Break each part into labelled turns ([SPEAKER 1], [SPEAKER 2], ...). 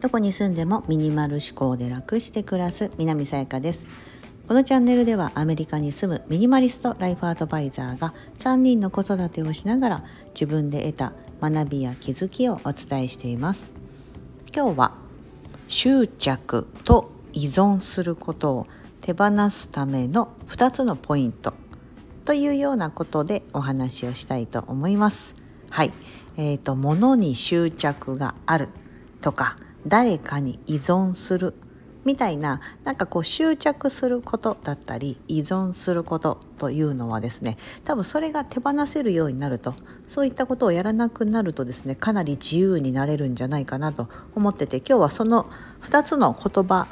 [SPEAKER 1] どこに住んでもミニマル思考で楽して暮らす南さやかです。このチャンネルではアメリカに住むミニマリストライフアドバイザーが3人の子育てをしながら自分で得た学びや気づきをお伝えしています。今日は執着と依存することを手放すための2つのポイントというようなことでお話をしたいと思います。はい、えーと、物に執着があるとか誰かに依存するみたいななんかこう執着することだったり依存することというのはですね多分それが手放せるようになるとそういったことをやらなくなるとですねかなり自由になれるんじゃないかなと思ってて今日はその2つの言葉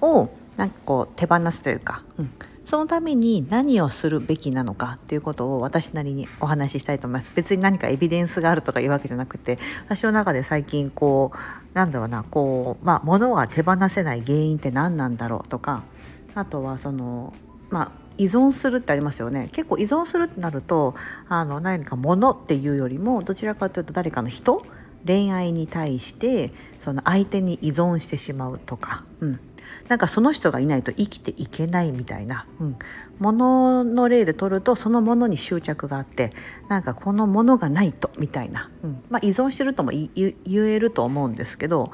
[SPEAKER 1] をなんかこう手放すというか、うん、そのために何をするべきなのかっていうことを私なりにお話ししたいと思います。別に何かエビデンスがあるとかいうわけじゃなくて私の中で最近こうなんだろうなこうまあ物が手放せない原因って何なんだろうとかあとはそのまあ依存するってありますよね。結構依存するってなるとあの何か物っていうよりもどちらかというと誰かの人恋愛に対してその相手に依存してしまうとか、うん、なんかその人がいないと生きていけないみたいな、うん、ものの例で取るとそのものに執着があってなんかこのものがないとみたいな、うん。まあ、依存してるとも言えると思うんですけど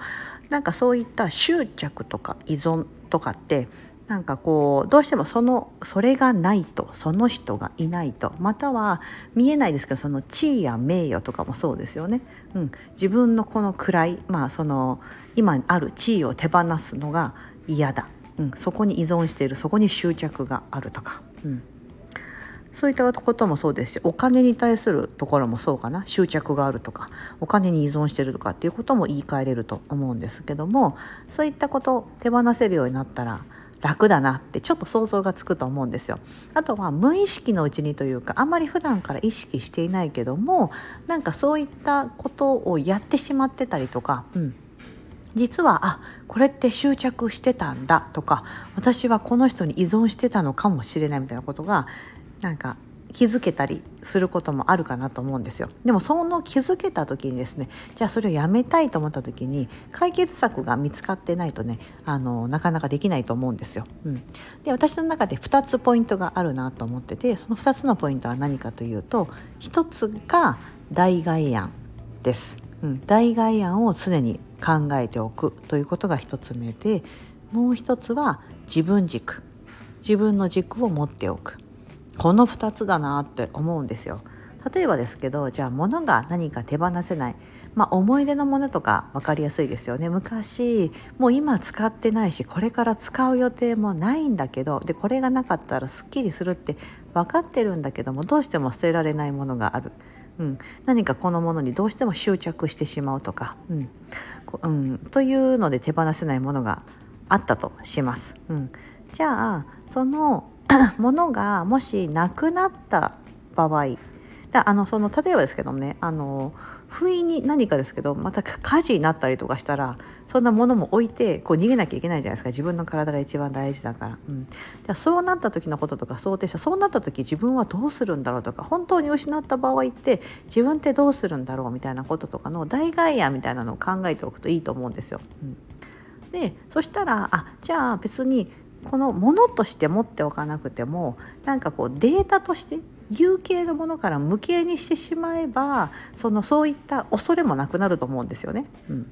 [SPEAKER 1] なんかそういった執着とか依存とかってなんかこうどうしてもそのそれがないとその人がいないとまたは見えないですけどその地位や名誉とかもそうですよね、うん、自分のこの位まあその今ある地位を手放すのが嫌だ、うん、そこに依存している。そこに執着があるとか、うん、そういったこともそうですしお金に対するところもそうかな。執着があるとか。お金に依存してるとか。っていうことも言い換えれると思うんですけどもそういったこと手放せるようになったら楽だなってちょっと想像がつくと思うんですよ。あとは無意識のうちにというかあんまり普段から意識していないけどもなんかそういったことをやってしまってたりとか、うん、実はあこれって執着してたんだとか私はこの人に依存してたのかもしれないみたいなことがなんか気づけたりすることもあるかなと思うんですよでもその気づけた時にですねじゃあそれをやめたいと思った時に解決策が見つかってないとねあのなかなかできないと思うんですよ。うん、で私の中で2つポイントがあるなと思っててその2つのポイントは何かというと1つが代替案です。うん、代替案を常に考えておくということが1つ目でもう1つは自分軸自分の軸を持っておくこの2つだなって思うんですよ。例えばですけどじゃあ物が何か手放せない、まあ、思い出のものとか分かりやすいですよね昔もう今使ってないしこれから使う予定もないんだけどでこれがなかったらすっきりするって分かってるんだけどもどうしても捨てられないものがある。うん、何かこのものにどうしても執着してしまうとか、うん。うん、というので手放せないものがあったとします。うん、じゃあその ものがもしなくなった場合だあのその例えばですけどもねあの不意に何かですけどまた火事になったりとかしたらそんなものも置いてこう逃げなきゃいけないじゃないですか。自分の体が一番大事だから、うん、じゃそうなった時のこととか想定したそうなった時自分はどうするんだろうとか本当に失った場合って自分ってどうするんだろうみたいなこととかの代替案みたいなのを考えておくといいと思うんですよ。うん、でそしたらあじゃあ別にこのものとして持っておかなくてもなんかこうデータとして有形のものから無形にしてしまえばそのそういった恐れもなくなると思うんですよね。うん、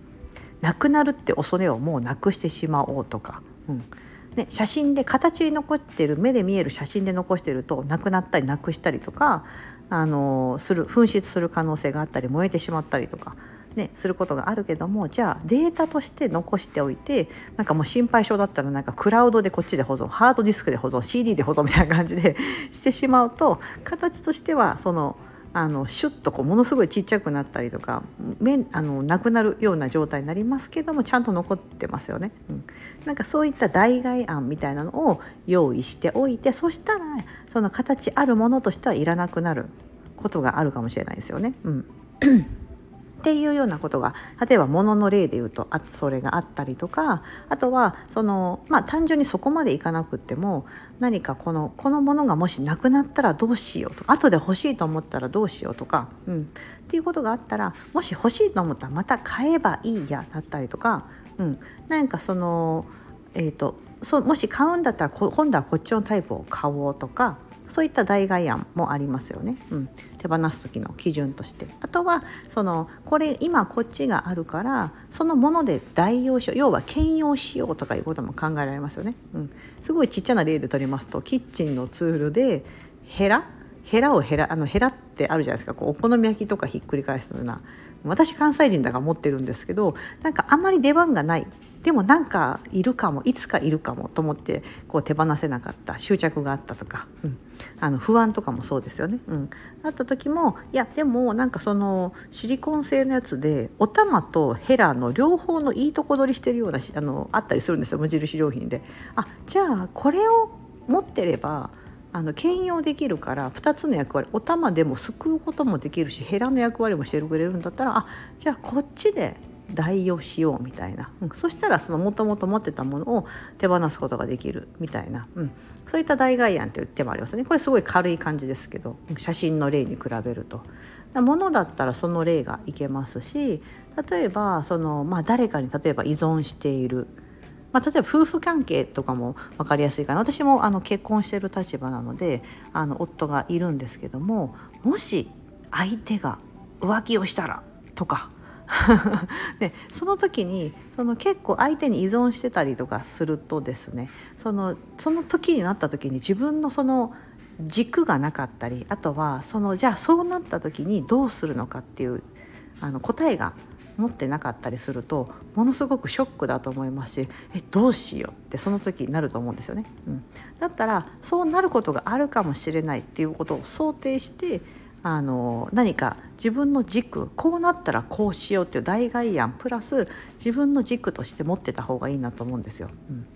[SPEAKER 1] なくなるって恐れをもうなくしてしまおうとか、うん。ね、写真で形に残ってる目で見える写真で残してるとなくなったりなくしたりとかあのする紛失する可能性があったり燃えてしまったりとか。ね、することがあるけどもじゃあデータとして残しておいてなんかもう心配性だったらなんかクラウドでこっちで保存ハードディスクで保存 CD で保存みたいな感じで してしまうと形としてはそのあのシュッとこうものすごいちっちゃくなったりとかめあのなくなるような状態になりますけどもちゃんと残ってますよね。うん、なんかそういった代替案みたいなのを用意しておいてそしたらその形あるものとしてはいらなくなることがあるかもしれないですよね。うんっていうようなことが例えば物の例で言うとあそれがあったりとかあとはそのまあ単純にそこまでいかなくっても何かこのこのものがもしなくなったらどうしようとか後で欲しいと思ったらどうしようとか、うん、っていうことがあったらもし欲しいと思ったらまた買えばいいやだったりとか、うん、なんかそのえーと、そもし買うんだったら今度はこっちのタイプを買おうとかそういった代替案もありますよね、うん、手放す時の基準として。あとはそのこれ今こっちがあるからそのもので代用しよう要は兼用しようとかいうことも考えられますよね、うん、すごいちっちゃな例で取りますとキッチンのツールでヘラ？ヘラをヘラあのヘラってあるじゃないですか。こうお好み焼きとかひっくり返すような。私関西人だから持ってるんですけどなんかあんまり出番がない。でもなんかいるかもいつかいるかもと思ってこう手放せなかった執着があったとか、うん、あの不安とかもそうですよね。うん、あった時もいやでもなんかそのシリコン製のやつでお玉とヘラの両方のいいとこ取りしてるようなあのあったりするんですよ無印良品で。あじゃあこれを持ってればあの兼用できるから2つの役割お玉でもすくうこともできるしヘラの役割もしてくれるんだったらあじゃあこっちで代用しようみたいな、うん、そしたらそのもともと持ってたものを手放すことができるみたいな、うん、そういった代替案という手もありますね。これすごい軽い感じですけど。写真の例に比べると。ものだったらその例がいけますし例えばその、まあ、誰かに例えば依存している。まあ、例えば夫婦関係とかも分かりやすいかな。私もあの結婚してる立場なのであの夫がいるんですけどももし相手が浮気をしたらとか でその時にその結構相手に依存してたりとかするとですねそのその時になった時に自分のその軸がなかったりあとはそのじゃあそうなった時にどうするのかっていうあの答えが持ってなかったりするとものすごくショックだと思いますしえどうしようってその時になると思うんですよね。うん、だったらそうなることがあるかもしれないっていうことを想定してあの何か自分の軸こうなったらこうしようっていう代替案プラス自分の軸として持ってた方がいいなと思うんですよ。うん、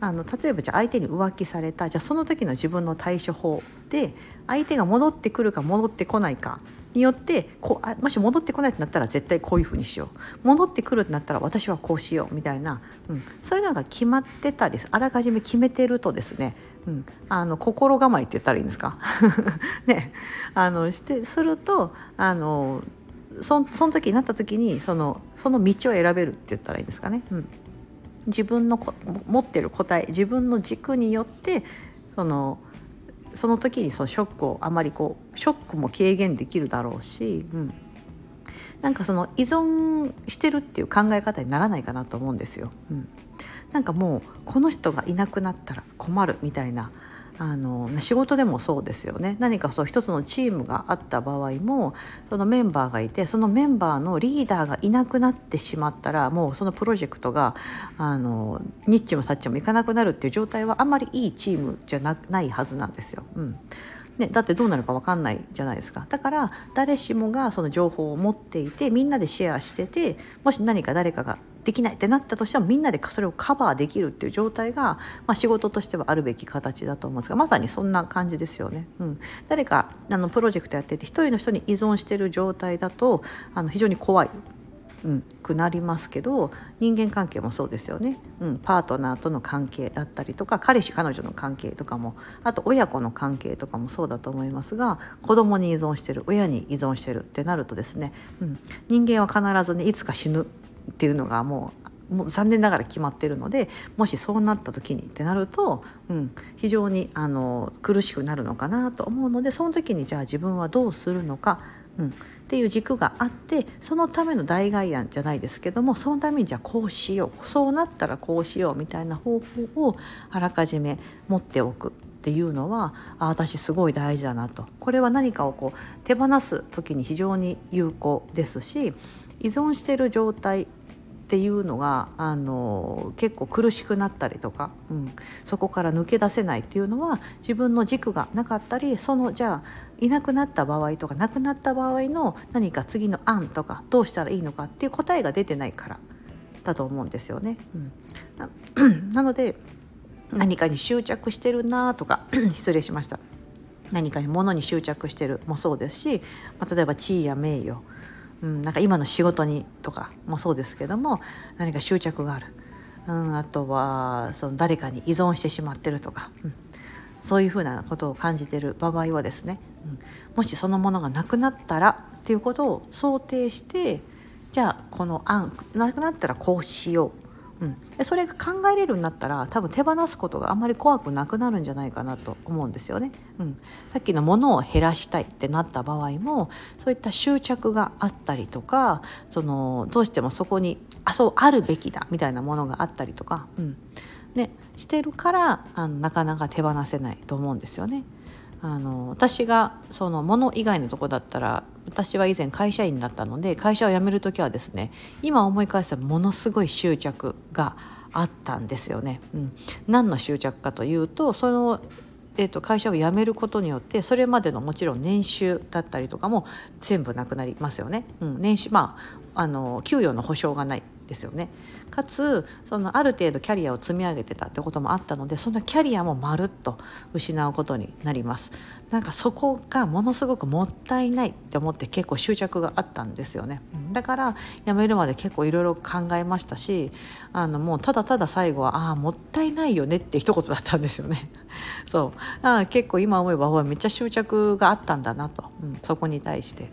[SPEAKER 1] あの例えばじゃあ相手に浮気されたじゃあその時の自分の対処法で相手が戻ってくるか戻ってこないかによってこうあもし戻ってこないってなったら絶対こういうふうにしよう。戻ってくるってなったら私はこうしようみたいな、うん、そういうのが決まってたりあらかじめ決めてるとですね、うん、あの心構えって言ったらいいんですか？ね。あのしてするとあのそその時になった時にそのその道を選べるって言ったらいいんですかね？うん。自分の持ってる答え自分の軸によってそのその時にそのショックをあまりこうショックも軽減できるだろうし、うん、なんかその依存してるっていう考え方にならないかなと思うんですよ。うん、なんかもうこの人がいなくなったら困るみたいなあの仕事でもそうですよね何かそう一つのチームがあった場合もそのメンバーがいてそのメンバーのリーダーがいなくなってしまったらもうそのプロジェクトがあのニッチもサッチもいかなくなるっていう状態はあんまりいいチームじゃないはずなんですよ。うんね、だってどうなるか分かんないじゃないですか。だから誰しもがその情報を持っていてみんなでシェアしててもし何か誰かができないってなったとしてもみんなでそれをカバーできるっていう状態が、まあ、仕事としてはあるべき形だと思うんですがまさにそんな感じですよね。うん、誰かあのプロジェクトやってて一人の人に依存してる状態だとあの非常に怖い。うん、くなりますけど人間関係もそうですよね、うん、パートナーとの関係だったりとか彼氏彼女の関係とかもあと親子の関係とかもそうだと思いますが子供に依存してる親に依存してるってなるとですね、うん、人間は必ずねいつか死ぬっていうのがもうもう残念ながら決まってるのでもしそうなった時にってなると、うん、非常にあの苦しくなるのかなと思うのでその時にじゃあ自分はどうするのか、うん、っていう軸があってそのための代替案じゃないですけどもそのためにじゃあこうしようそうなったらこうしようみたいな方法をあらかじめ持っておくっていうのはあ私すごい大事だなと。これは何かをこう手放す時に非常に有効ですし依存している状態っていうのがあの結構苦しくなったりとか、うん、そこから抜け出せないっていうのは自分の軸がなかったりそのじゃあいなくなった場合とか亡くなった場合の何か次の案とかどうしたらいいのかっていう答えが出てないからだと思うんですよね。うん、な ので何かに執着してるなとか 失礼しました。何かに物に執着してるもそうですし、まあ、例えば地位や名誉うん、なんか今の仕事にとかもそうですけども何か執着がある、うん、あとはその誰かに依存してしまってるとか、うん、そういうふうなことを感じてる場合はですね、うん、もしそのものがなくなったらっていうことを想定してじゃあこの案なくなったらこうしよう。うん、でそれが考えれるようになったら多分手放すことがあんまり怖くなくなるんじゃないかなと思うんですよね。うん、さっきのものを減らしたいってなった場合もそういった執着があったりとかそのどうしてもそこにあそうあるべきだみたいなものがあったりとか、うんね、してるからあのなかなか手放せないと思うんですよね。あの私がそのもの以外のとこだったら私は以前会社員だったので会社を辞める時はですね今思い返せばものすごい執着があったんですよね。うん、何の執着かというとそのえーと、会社を辞めることによってそれまでのもちろん年収だったりとかも全部なくなりますよね。うん、年収まああの給与の保証がないですよね。かつそのある程度キャリアを積み上げてたってこともあったのでそのキャリアもまるっと失うことになります。なんかそこがものすごくもったいないって思って結構執着があったんですよね。だから辞めるまで結構いろいろ考えましたしあのもうただただ最後はああもったいないよねって一言だったんですよね。そう。あ結構今思えばめっちゃ執着があったんだなと、うん、そこに対して。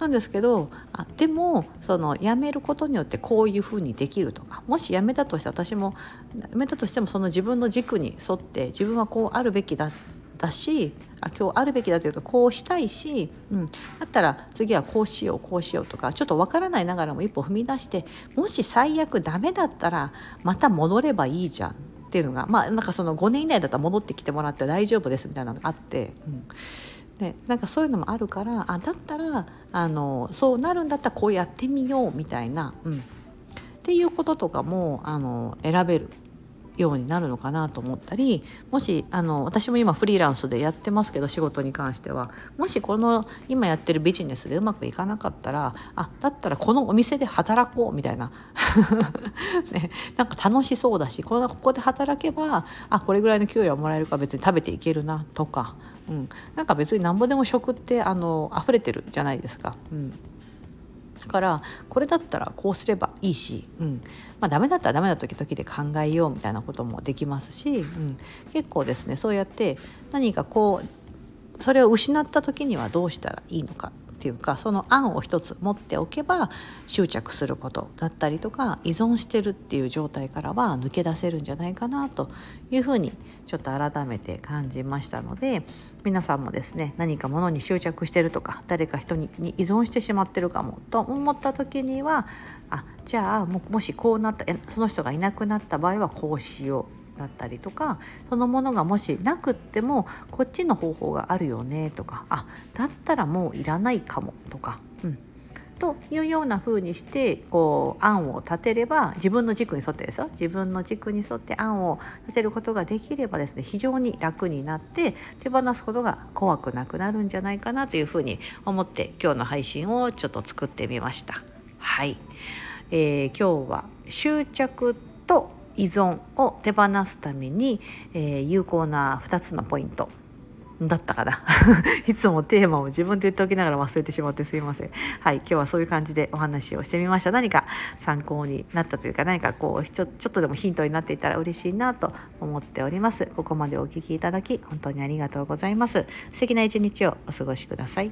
[SPEAKER 1] なんですけどあでもその辞めることによってこういうふうにできるとかもし辞めたとして私も辞めたとしてもその自分の軸に沿って自分はこうあるべきだだしあ今日あるべきだというかこうしたいし、うん、だったら次はこうしようこうしようとかちょっとわからないながらも一歩踏み出してもし最悪ダメだったらまた戻ればいいじゃんっていうのがまあなんかその5年以内だったら戻ってきてもらって大丈夫ですみたいなのがあって。うんでなんかそういうのもあるからあだったらあのそうなるんだったらこうやってみようみたいな、うん、っていうこととかもあの選べる。ようになるのかなと思ったりもしあの私も今フリーランスでやってますけど仕事に関してはもしこの今やってるビジネスでうまくいかなかったらあだったらこのお店で働こうみたいな、ね、なんか楽しそうだしこのここで働けばあこれぐらいの給料もらえるか別に食べていけるなとか、うん、なんか別になんぼでも食ってあの溢れてるじゃないですか。うん。からこれだったらこうすればいいし、うん。まあ、ダメだったらダメな時々で考えようみたいなこともできますし、うん、結構ですねそうやって何かこうそれを失った時にはどうしたらいいのかっていうかその案を一つ持っておけば執着することだったりとか依存してるっていう状態からは抜け出せるんじゃないかなというふうにちょっと改めて感じましたので皆さんもですね何か物に執着してるとか誰か人に依存してしまってるかもと思った時にはあじゃあももしこうなったその人がいなくなった場合はこうしよう。だったりとかそのものがもしなくってもこっちの方法があるよねとかあだったらもういらないかもとか、うん、というような風にしてこう案を立てれば自分の軸に沿ってですよ。自分の軸に沿って案を立てることができればですね非常に楽になって手放すことが怖くなくなるんじゃないかなというふうに思って今日の配信をちょっと作ってみました。はい、えー、今日は執着と依存を手放すために、えー、有効な2つのポイント。だったかな。いつもテーマを自分で言っておきながら忘れてしまってすいません。はい今日はそういう感じでお話をしてみました。何か参考になったというか何かこうちょちょっとでもヒントになっていたら嬉しいなと思っております。ここまでお聞きいただき本当にありがとうございます。素敵な一日をお過ごしください。